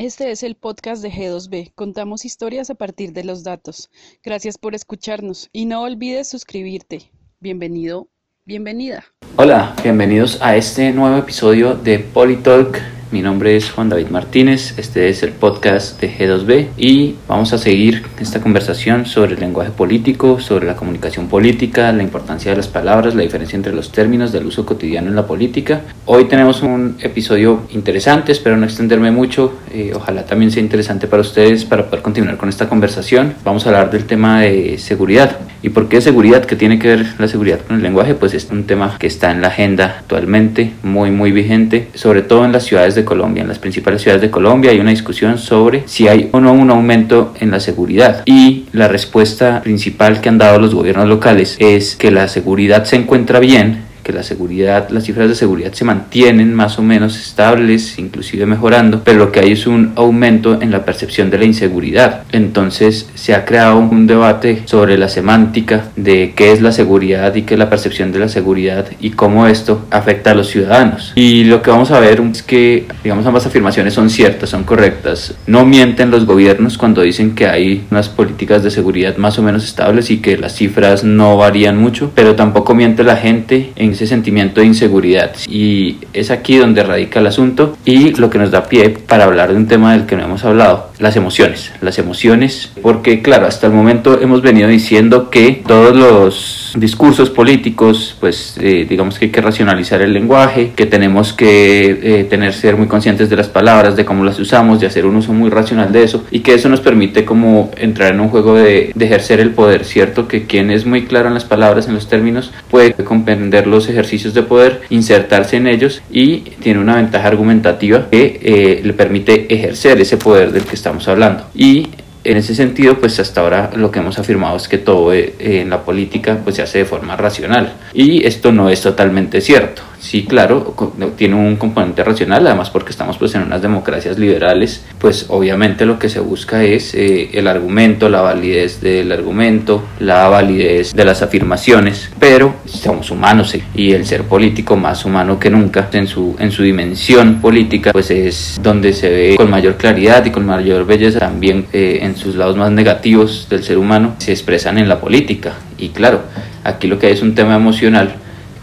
Este es el podcast de G2B. Contamos historias a partir de los datos. Gracias por escucharnos y no olvides suscribirte. Bienvenido, bienvenida. Hola, bienvenidos a este nuevo episodio de Politalk mi nombre es Juan David Martínez, este es el podcast de G2B y vamos a seguir esta conversación sobre el lenguaje político, sobre la comunicación política, la importancia de las palabras, la diferencia entre los términos del uso cotidiano en la política. Hoy tenemos un episodio interesante, espero no extenderme mucho, eh, ojalá también sea interesante para ustedes para poder continuar con esta conversación. Vamos a hablar del tema de seguridad. ¿Y por qué seguridad? ¿Qué tiene que ver la seguridad con el lenguaje? Pues es un tema que está en la agenda actualmente, muy, muy vigente, sobre todo en las ciudades de Colombia. En las principales ciudades de Colombia hay una discusión sobre si hay o no un aumento en la seguridad. Y la respuesta principal que han dado los gobiernos locales es que la seguridad se encuentra bien que la seguridad, las cifras de seguridad se mantienen más o menos estables, inclusive mejorando, pero lo que hay es un aumento en la percepción de la inseguridad. Entonces se ha creado un debate sobre la semántica de qué es la seguridad y qué es la percepción de la seguridad y cómo esto afecta a los ciudadanos. Y lo que vamos a ver es que, digamos, ambas afirmaciones son ciertas, son correctas. No mienten los gobiernos cuando dicen que hay unas políticas de seguridad más o menos estables y que las cifras no varían mucho, pero tampoco miente la gente en ese sentimiento de inseguridad. Y es aquí donde radica el asunto y lo que nos da pie para hablar de un tema del que no hemos hablado, las emociones. Las emociones, porque claro, hasta el momento hemos venido diciendo que todos los discursos políticos, pues eh, digamos que hay que racionalizar el lenguaje, que tenemos que eh, tener, ser muy conscientes de las palabras, de cómo las usamos, de hacer un uso muy racional de eso y que eso nos permite como entrar en un juego de, ejercer el poder, ¿cierto? Que quien es muy claro en las palabras, en los términos, puede comprender los ejercicios de poder, insertarse en ellos y tiene una ventaja argumentativa que eh, le permite ejercer ese poder del que estamos hablando. Y en ese sentido, pues hasta ahora lo que hemos afirmado es que todo eh, en la política pues se hace de forma racional y esto no es totalmente cierto. Sí, claro, tiene un componente racional, además porque estamos pues en unas democracias liberales, pues obviamente lo que se busca es eh, el argumento, la validez del argumento, la validez de las afirmaciones, pero somos humanos eh, y el ser político más humano que nunca en su, en su dimensión política pues es donde se ve con mayor claridad y con mayor belleza. También eh, en sus lados más negativos del ser humano se expresan en la política. Y claro, aquí lo que hay es un tema emocional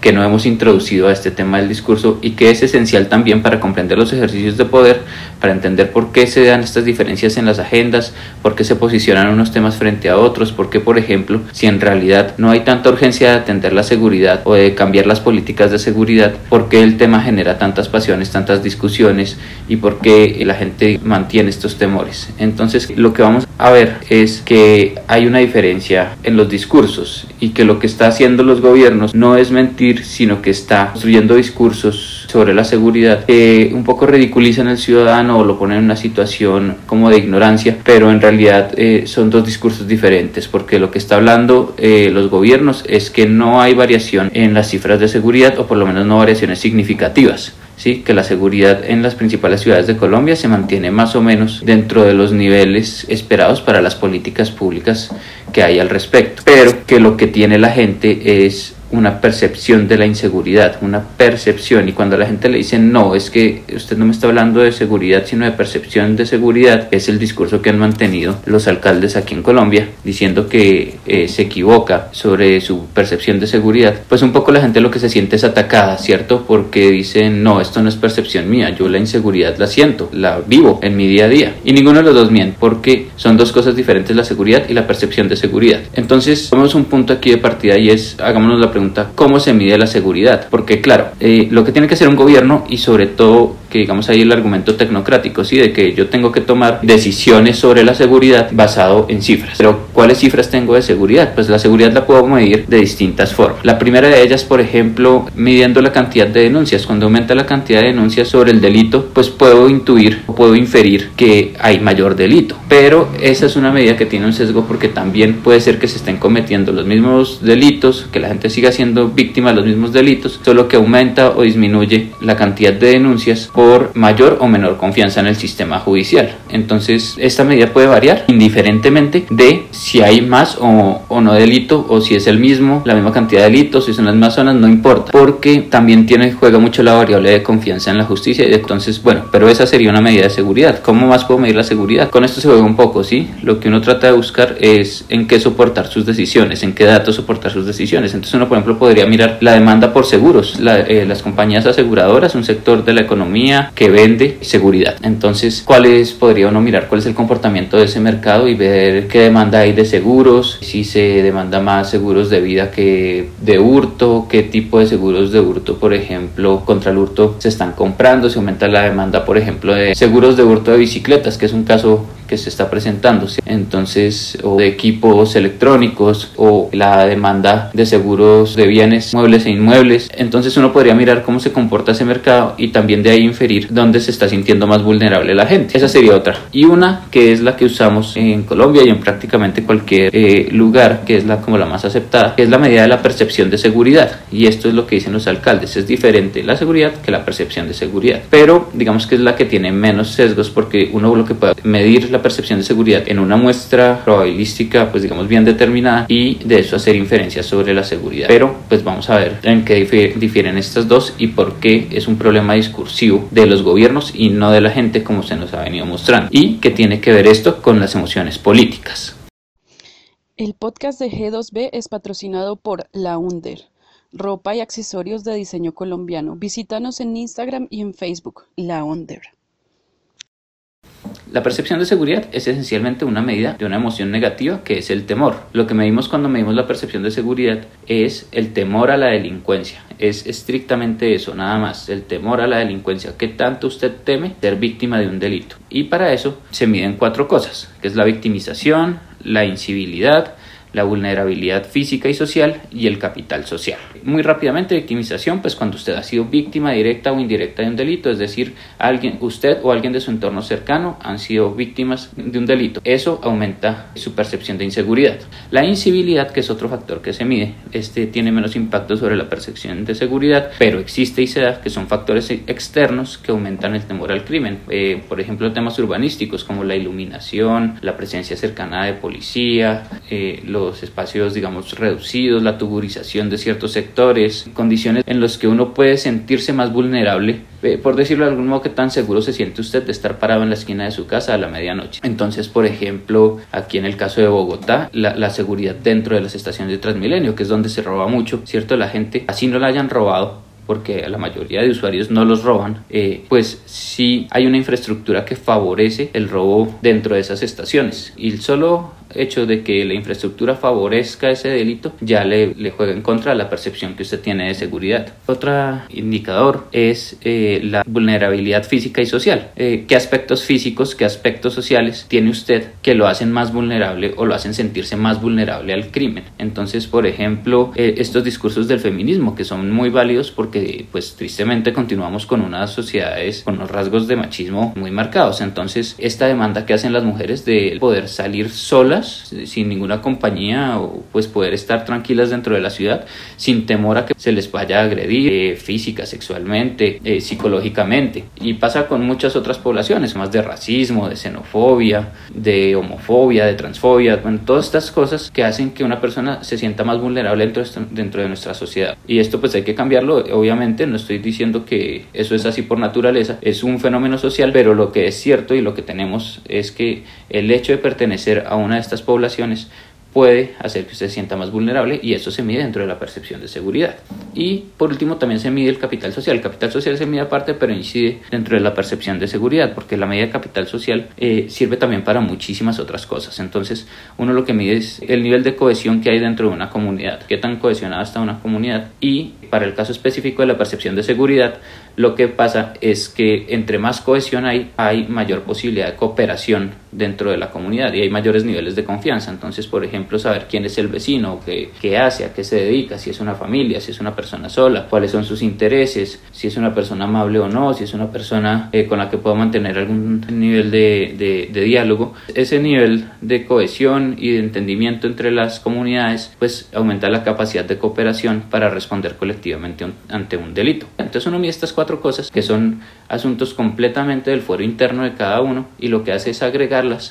que no hemos introducido a este tema del discurso y que es esencial también para comprender los ejercicios de poder, para entender por qué se dan estas diferencias en las agendas, por qué se posicionan unos temas frente a otros, por qué, por ejemplo, si en realidad no hay tanta urgencia de atender la seguridad o de cambiar las políticas de seguridad, por qué el tema genera tantas pasiones, tantas discusiones y por qué la gente mantiene estos temores. Entonces, lo que vamos a ver es que hay una diferencia en los discursos y que lo que está haciendo los gobiernos no es mentir sino que está construyendo discursos sobre la seguridad que un poco ridiculizan al ciudadano o lo ponen en una situación como de ignorancia, pero en realidad eh, son dos discursos diferentes, porque lo que está hablando eh, los gobiernos es que no hay variación en las cifras de seguridad o por lo menos no variaciones significativas. ¿sí? que la seguridad en las principales ciudades de Colombia se mantiene más o menos dentro de los niveles esperados para las políticas públicas que hay al respecto, pero que lo que tiene la gente es una percepción de la inseguridad, una percepción. Y cuando la gente le dice, no, es que usted no me está hablando de seguridad, sino de percepción de seguridad, es el discurso que han mantenido los alcaldes aquí en Colombia, diciendo que eh, se equivoca sobre su percepción de seguridad, pues un poco la gente lo que se siente es atacada, ¿cierto? Porque dicen, no, esto no es percepción mía, yo la inseguridad la siento, la vivo en mi día a día. Y ninguno de los dos miente, porque son dos cosas diferentes, la seguridad y la percepción de seguridad. Entonces, vamos un punto aquí de partida y es, hagámonos la pregunta, ¿cómo se mide la seguridad? Porque claro, eh, lo que tiene que hacer un gobierno y sobre todo que digamos ahí el argumento tecnocrático, ¿sí? De que yo tengo que tomar decisiones sobre la seguridad basado en cifras. Pero ¿cuáles cifras tengo de seguridad? Pues la seguridad la puedo medir de distintas formas. La primera de ellas, por ejemplo, midiendo la cantidad de denuncias. Cuando aumenta la cantidad de denuncias sobre el delito, pues puedo intuir o puedo inferir que hay mayor delito. Pero esa es una medida que tiene un sesgo porque también puede ser que se estén cometiendo los mismos delitos, que la gente siga siendo víctima de los mismos delitos, solo que aumenta o disminuye la cantidad de denuncias por mayor o menor confianza en el sistema judicial. Entonces, esta medida puede variar indiferentemente de si hay más o, o no delito o si es el mismo, la misma cantidad de delitos, si son las mismas zonas, no importa, porque también tiene, juega mucho la variable de confianza en la justicia. Y entonces, bueno, pero esa sería una medida de seguridad. ¿Cómo más puedo medir la seguridad? Con esto se juega un poco, ¿sí? Lo que uno trata de buscar es en qué soportar sus decisiones, en qué datos soportar sus decisiones. Entonces uno, por ejemplo, podría mirar la demanda por seguros, eh, las compañías aseguradoras, un sector de la economía que vende seguridad. Entonces, ¿cuáles podría uno mirar? ¿Cuál es el comportamiento de ese mercado y ver qué demanda hay de seguros? Si se demanda más seguros de vida que de hurto, qué tipo de seguros de hurto, por ejemplo, contra el hurto se están comprando, se aumenta la demanda, por ejemplo, de seguros de hurto de bicicletas, que es un caso que se está presentando. Entonces, o de equipos electrónicos o la demanda de seguros de bienes muebles e inmuebles. Entonces uno podría mirar cómo se comporta ese mercado y también de ahí inferir dónde se está sintiendo más vulnerable la gente. Esa sería otra. Y una que es la que usamos en Colombia y en prácticamente cualquier eh, lugar, que es la como la más aceptada, que es la medida de la percepción de seguridad. Y esto es lo que dicen los alcaldes. Es diferente la seguridad que la percepción de seguridad. Pero digamos que es la que tiene menos sesgos porque uno lo que puede medir la percepción de seguridad en una muestra probabilística, pues digamos bien determinada y de eso hacer inferencias sobre la seguridad. Pero pues vamos a ver en qué difieren estas dos y por qué es un problema discursivo de los gobiernos y no de la gente como se nos ha venido mostrando. Y qué tiene que ver esto con las emociones políticas. El podcast de G2B es patrocinado por La Under, ropa y accesorios de diseño colombiano. Visítanos en Instagram y en Facebook, La Under. La percepción de seguridad es esencialmente una medida de una emoción negativa que es el temor. Lo que medimos cuando medimos la percepción de seguridad es el temor a la delincuencia. Es estrictamente eso, nada más, el temor a la delincuencia. ¿Qué tanto usted teme ser víctima de un delito? Y para eso se miden cuatro cosas, que es la victimización, la incivilidad, la vulnerabilidad física y social y el capital social. Muy rápidamente, victimización, pues cuando usted ha sido víctima directa o indirecta de un delito, es decir, alguien, usted o alguien de su entorno cercano han sido víctimas de un delito. Eso aumenta su percepción de inseguridad. La incivilidad, que es otro factor que se mide, este tiene menos impacto sobre la percepción de seguridad, pero existe y se da que son factores externos que aumentan el temor al crimen. Eh, por ejemplo, temas urbanísticos como la iluminación, la presencia cercana de policía, eh, los espacios, digamos, reducidos, la tuburización de ciertos sectores, condiciones en las que uno puede sentirse más vulnerable, eh, por decirlo de algún modo, que tan seguro se siente usted de estar parado en la esquina de su casa a la medianoche. Entonces, por ejemplo, aquí en el caso de Bogotá, la, seguridad dentro de las estaciones de Transmilenio, que es donde se roba mucho, ¿cierto? La gente, así no la hayan robado, porque la mayoría de usuarios no los roban, eh, pues sí hay una infraestructura que favorece el robo dentro de esas estaciones. Y solo hecho de que la infraestructura favorezca ese delito ya le, le juega en contra la percepción que usted tiene de seguridad. Otro indicador es eh, la vulnerabilidad física y social. Eh, ¿Qué aspectos físicos, qué aspectos sociales tiene usted que lo hacen más vulnerable o lo hacen sentirse más vulnerable al crimen? Entonces, por ejemplo, eh, estos discursos del feminismo que son muy válidos porque pues tristemente continuamos con unas sociedades con unos rasgos de machismo muy marcados. Entonces, esta demanda que hacen las mujeres de poder salir solas sin ninguna compañía o pues poder estar tranquilas dentro de la ciudad sin temor a que se les vaya a agredir eh, física, sexualmente, eh, psicológicamente. Y pasa con muchas otras poblaciones, más de racismo, de xenofobia, de homofobia, de transfobia, bueno, todas estas cosas que hacen que una persona se sienta más vulnerable dentro de, dentro de nuestra sociedad. Y esto pues hay que cambiarlo, obviamente, no estoy diciendo que eso es así por naturaleza, es un fenómeno social, pero lo que es cierto y lo que tenemos es que el hecho de pertenecer a una estas poblaciones puede hacer que usted se sienta más vulnerable y eso se mide dentro de la percepción de seguridad. Y por último también se mide el capital social. El capital social se mide aparte pero incide dentro de la percepción de seguridad porque la medida de capital social eh, sirve también para muchísimas otras cosas. Entonces uno lo que mide es el nivel de cohesión que hay dentro de una comunidad, qué tan cohesionada está una comunidad y para el caso específico de la percepción de seguridad lo que pasa es que entre más cohesión hay hay mayor posibilidad de cooperación dentro de la comunidad y hay mayores niveles de confianza. Entonces, por ejemplo, saber quién es el vecino, qué, qué hace, a qué se dedica, si es una familia, si es una persona sola, cuáles son sus intereses, si es una persona amable o no, si es una persona eh, con la que puedo mantener algún nivel de, de, diálogo. Ese nivel de cohesión y de entendimiento entre las comunidades, pues aumenta la capacidad de cooperación para responder colectivamente ante un delito. Entonces uno mide estas cuatro cosas que son asuntos completamente del fuero interno de cada uno y lo que hace es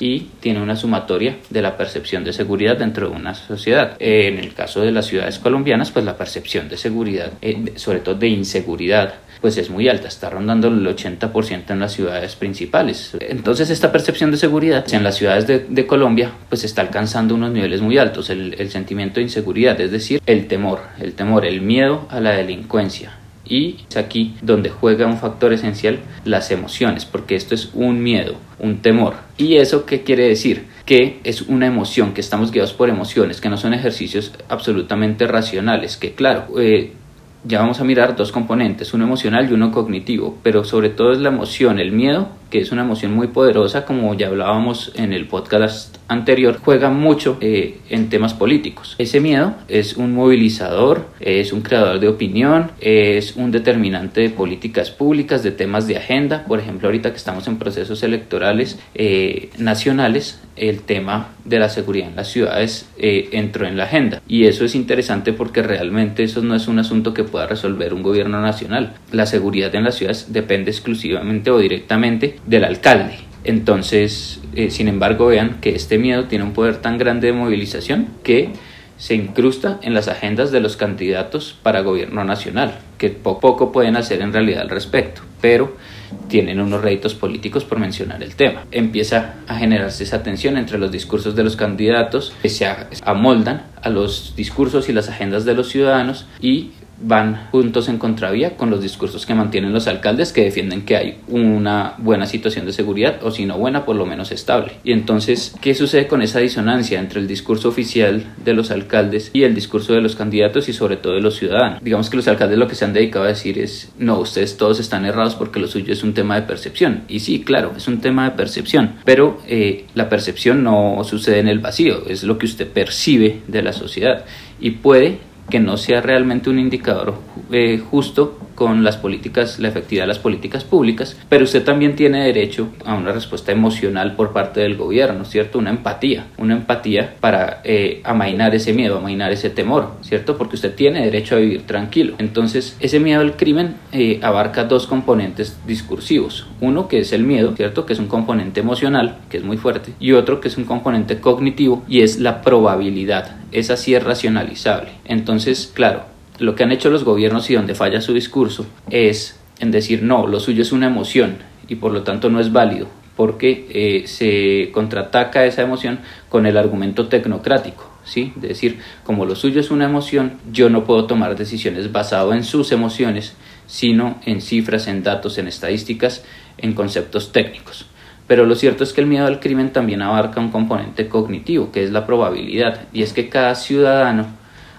y tiene una sumatoria de la percepción de seguridad dentro de una sociedad. En el caso de las ciudades colombianas, pues la percepción de seguridad, eh, sobre todo de inseguridad, pues es muy alta, está rondando el 80% en las ciudades principales. Entonces esta percepción de seguridad en las ciudades de, Colombia pues está alcanzando unos niveles muy altos, el, el sentimiento de inseguridad, es decir, el temor, el temor, el miedo a la delincuencia, y es aquí donde juega un factor esencial las emociones, porque esto es un miedo, un temor. ¿Y eso qué quiere decir? Que es una emoción, que estamos guiados por emociones, que no son ejercicios absolutamente racionales, que claro, eh, ya vamos a mirar dos componentes, uno emocional y uno cognitivo, pero sobre todo es la emoción, el miedo, que es una emoción muy poderosa, como ya hablábamos en el podcast anterior, juega mucho eh, en temas políticos. Ese miedo es un movilizador, es un creador de opinión, es un determinante de políticas públicas, de temas de agenda. Por ejemplo, ahorita que estamos en procesos electorales eh, nacionales, el tema de la seguridad en las ciudades eh, entró en la agenda. Y eso es interesante porque realmente eso no es un asunto que pueda resolver un gobierno nacional. La seguridad en las ciudades depende exclusivamente o directamente del alcalde. Entonces, eh, sin embargo, vean que este miedo tiene un poder tan grande de movilización que se incrusta en las agendas de los candidatos para gobierno nacional, que poco, poco pueden hacer en realidad al respecto, pero tienen unos réditos políticos por mencionar el tema. Empieza a generarse esa tensión entre los discursos de los candidatos que se amoldan a los discursos y las agendas de los ciudadanos y van juntos en contravía con los discursos que mantienen los alcaldes que defienden que hay una buena situación de seguridad o si no buena por lo menos estable. Y entonces, ¿qué sucede con esa disonancia entre el discurso oficial de los alcaldes y el discurso de los candidatos y sobre todo de los ciudadanos? Digamos que los alcaldes lo que se han dedicado a decir es, no, ustedes todos están errados porque lo suyo es un tema de percepción. Y sí, claro, es un tema de percepción, pero eh, la percepción no sucede en el vacío, es lo que usted percibe de la sociedad y puede que no sea realmente un indicador eh, justo con las políticas, la efectividad de las políticas públicas, pero usted también tiene derecho a una respuesta emocional por parte del gobierno, ¿cierto? Una empatía, una empatía para eh, amainar ese miedo, amainar ese temor, ¿cierto? Porque usted tiene derecho a vivir tranquilo. Entonces, ese miedo al crimen eh, abarca dos componentes discursivos. Uno que es el miedo, ¿cierto? Que es un componente emocional, que es muy fuerte, y otro que es un componente cognitivo y es la probabilidad. Esa sí es racionalizable. Entonces, claro, lo que han hecho los gobiernos y donde falla su discurso es en decir no, lo suyo es una emoción y por lo tanto no es válido porque eh, se contraataca esa emoción con el argumento tecnocrático, ¿sí? Es decir, como lo suyo es una emoción, yo no puedo tomar decisiones basado en sus emociones, sino en cifras, en datos, en estadísticas, en conceptos técnicos. Pero lo cierto es que el miedo al crimen también abarca un componente cognitivo, que es la probabilidad, y es que cada ciudadano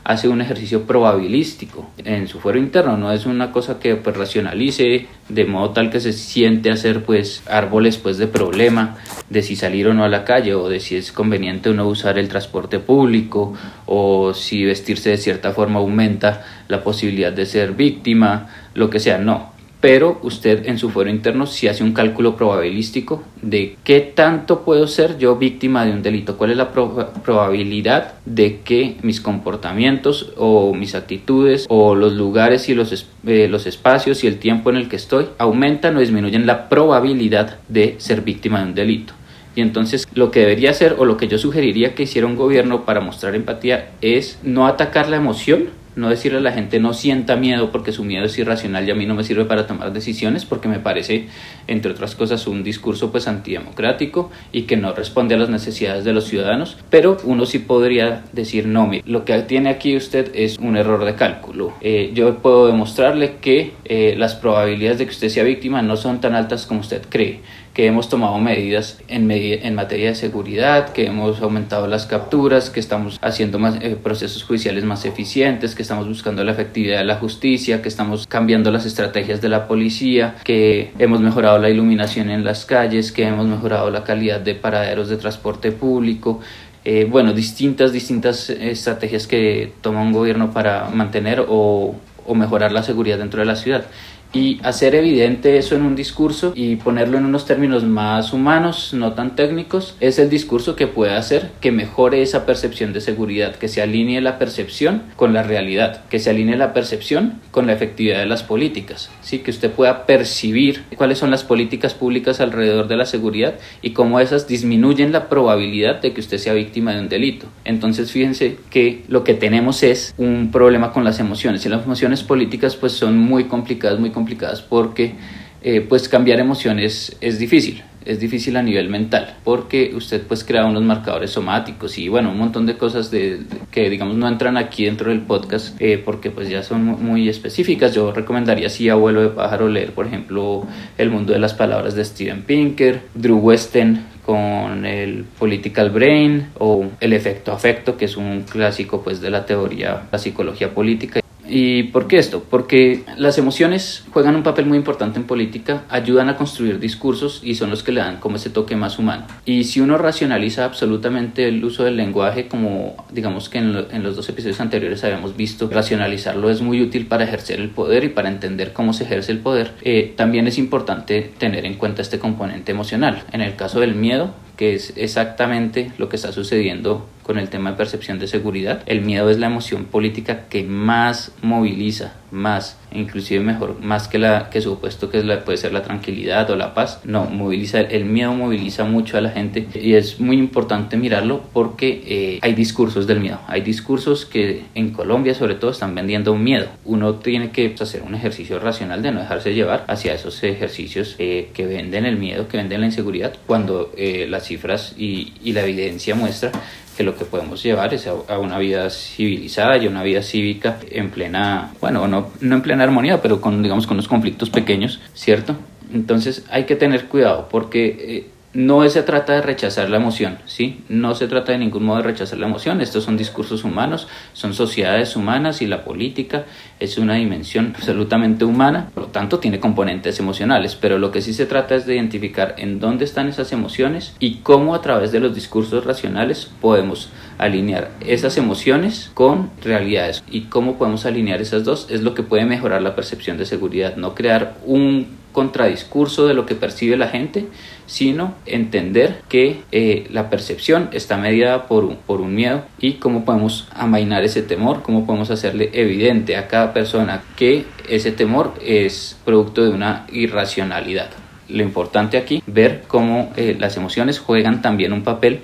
hace un ejercicio probabilístico en su fuero interno, no es una cosa que pues racionalice de modo tal que se siente hacer pues árboles pues de problema de si salir o no a la calle o de si es conveniente o no usar el transporte público o si vestirse de cierta forma aumenta la posibilidad de ser víctima, lo que sea, no, pero usted en su fuero interno sí hace un cálculo probabilístico de qué tanto puedo ser yo víctima de un delito, cuál es la probabilidad de que mis comportamientos o mis actitudes o los lugares y los, eh, los espacios y el tiempo en el que estoy aumentan o disminuyen la probabilidad de ser víctima de un delito. Y entonces lo que debería hacer o lo que yo sugeriría que hiciera un gobierno para mostrar empatía es no atacar la emoción, no decirle a la gente no sienta miedo porque su miedo es irracional y a mí no me sirve para tomar decisiones porque me parece, entre otras cosas, un discurso pues antidemocrático y que no responde a las necesidades de los ciudadanos, pero uno sí podría decir no, lo que tiene aquí usted es un error de cálculo. Eh, yo puedo demostrarle que eh, las probabilidades de que usted sea víctima no son tan altas como usted cree que hemos tomado medidas en, en materia de seguridad, que hemos aumentado las capturas, que estamos haciendo más, eh, procesos judiciales más eficientes, que estamos buscando la efectividad de la justicia, que estamos cambiando las estrategias de la policía, que hemos mejorado la iluminación en las calles, que hemos mejorado la calidad de paraderos de transporte público, eh, bueno, distintas, distintas estrategias que toma un gobierno para mantener o mejorar la seguridad dentro de la ciudad y hacer evidente eso en un discurso y ponerlo en unos términos más humanos, no tan técnicos, es el discurso que puede hacer que mejore esa percepción de seguridad, que se alinee la percepción con la realidad, que se alinee la percepción con la efectividad de las políticas, ¿sí? que usted pueda percibir cuáles son las políticas públicas alrededor de la seguridad y cómo esas disminuyen la probabilidad de que usted sea víctima de un delito. Entonces fíjense que lo que tenemos es un problema con las emociones y las emociones políticas pues son muy complicadas, muy complicadas porque eh, pues cambiar emociones es difícil es difícil a nivel mental porque usted pues crea unos marcadores somáticos y bueno un montón de cosas de, que digamos no entran aquí dentro del podcast eh, porque pues ya son muy, específicas. Yo recomendaría si abuelo de pájaro leer por ejemplo el mundo de las palabras de Steven Pinker Drew Westen con el political brain o el efecto afecto que es un clásico pues de la teoría la psicología política ¿Y por qué esto? Porque las emociones juegan un papel muy importante en política, ayudan a construir discursos y son los que le dan como ese toque más humano. Y si uno racionaliza absolutamente el uso del lenguaje, como digamos que en, los dos episodios anteriores habíamos visto, racionalizarlo es muy útil para ejercer el poder y para entender cómo se ejerce el poder, eh, también es importante tener en cuenta este componente emocional. En el caso del miedo, que es exactamente lo que está sucediendo con el tema de percepción de seguridad. El miedo es la emoción política que más moviliza más, inclusive mejor, más que la que supuesto que es la, puede ser la tranquilidad o la paz. No, moviliza, el miedo moviliza mucho a la gente y es muy importante mirarlo porque eh, hay discursos del miedo. Hay discursos que en Colombia sobre todo están vendiendo un miedo. Uno tiene que pues, hacer un ejercicio racional de no dejarse llevar hacia esos ejercicios eh, que venden el miedo, que venden la inseguridad, cuando eh, las cifras y, y la evidencia muestra que lo que podemos llevar es a, una vida civilizada y a una vida cívica en plena, bueno, no, no en plena armonía, pero con, digamos, con los conflictos pequeños, ¿cierto? Entonces hay que tener cuidado porque eh, no se trata de rechazar la emoción, ¿sí? No se trata de ningún modo de rechazar la emoción. Estos son discursos humanos, son sociedades humanas y la política es una dimensión absolutamente humana, por lo tanto tiene componentes emocionales, pero lo que sí se trata es de identificar en dónde están esas emociones y cómo a través de los discursos racionales podemos alinear esas emociones con realidades y cómo podemos alinear esas dos es lo que puede mejorar la percepción de seguridad, no crear un contradiscurso de lo que percibe la gente, sino entender que eh, la percepción está mediada por un, miedo y cómo podemos amainar ese temor, cómo podemos hacerle evidente a cada persona que ese temor es producto de una irracionalidad. Lo importante aquí, ver cómo eh, las emociones juegan también un papel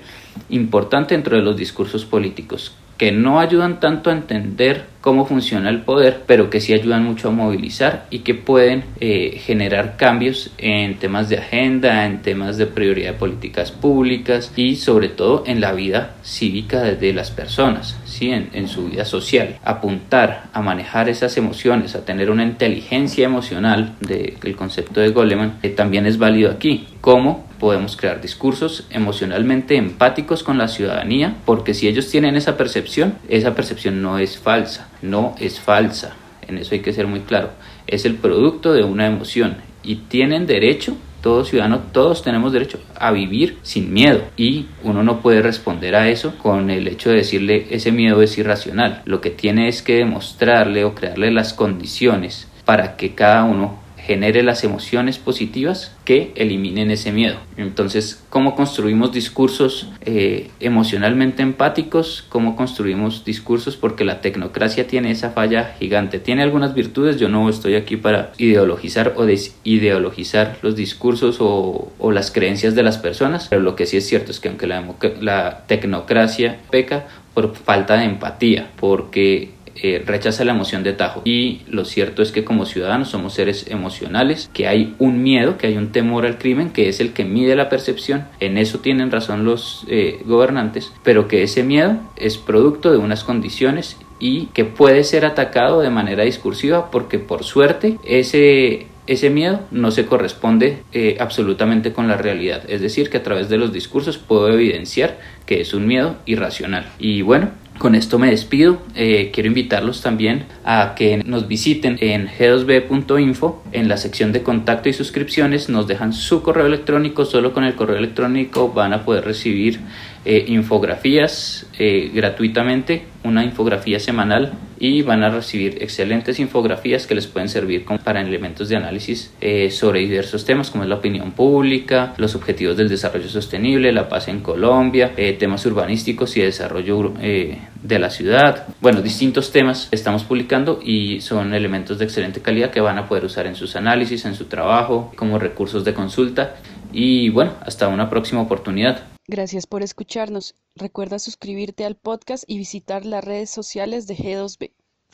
importante dentro de los discursos políticos que no ayudan tanto a entender cómo funciona el poder, pero que sí ayudan mucho a movilizar y que pueden eh, generar cambios en temas de agenda, en temas de prioridad de políticas públicas y sobre todo en la vida cívica de las personas, ¿sí? en, su vida social. Apuntar a manejar esas emociones, a tener una inteligencia emocional del concepto de Goleman, que también es válido aquí. ¿Cómo? Podemos crear discursos emocionalmente empáticos con la ciudadanía, porque si ellos tienen esa percepción, esa percepción no es falsa, no es falsa, en eso hay que ser muy claro, es el producto de una emoción y tienen derecho todo ciudadano, todos tenemos derecho a vivir sin miedo. Y uno no puede responder a eso con el hecho de decirle ese miedo es irracional. Lo que tiene es que demostrarle o crearle las condiciones para que cada uno genere las emociones positivas que eliminen ese miedo. Entonces, ¿cómo construimos discursos eh, emocionalmente empáticos? ¿Cómo construimos discursos? Porque la tecnocracia tiene esa falla gigante. Tiene algunas virtudes, yo no estoy aquí para ideologizar o desideologizar los discursos o, las creencias de las personas, pero lo que sí es cierto es que aunque la, la tecnocracia peca por falta de empatía, porque eh, rechaza la emoción de tajo. Y lo cierto es que como ciudadanos somos seres emocionales, que hay un miedo, que hay un temor al crimen, que es el que mide la percepción. En eso tienen razón los eh, gobernantes, pero que ese miedo es producto de unas condiciones y que puede ser atacado de manera discursiva porque por suerte ese ese miedo no se corresponde eh, absolutamente con la realidad. Es decir, que a través de los discursos puedo evidenciar que es un miedo irracional. Y bueno, con esto me despido. Eh, quiero invitarlos también a que nos visiten en g2b.info. En la sección de contacto y suscripciones nos dejan su correo electrónico. Solo con el correo electrónico van a poder recibir eh, infografías eh, gratuitamente, una infografía semanal y van a recibir excelentes infografías que les pueden servir para elementos de análisis sobre diversos temas como es la opinión pública, los objetivos del desarrollo sostenible, la paz en Colombia, temas urbanísticos y desarrollo de la ciudad. Bueno, distintos temas estamos publicando y son elementos de excelente calidad que van a poder usar en sus análisis, en su trabajo, como recursos de consulta. Y bueno, hasta una próxima oportunidad. Gracias por escucharnos. Recuerda suscribirte al podcast y visitar las redes sociales de G2B.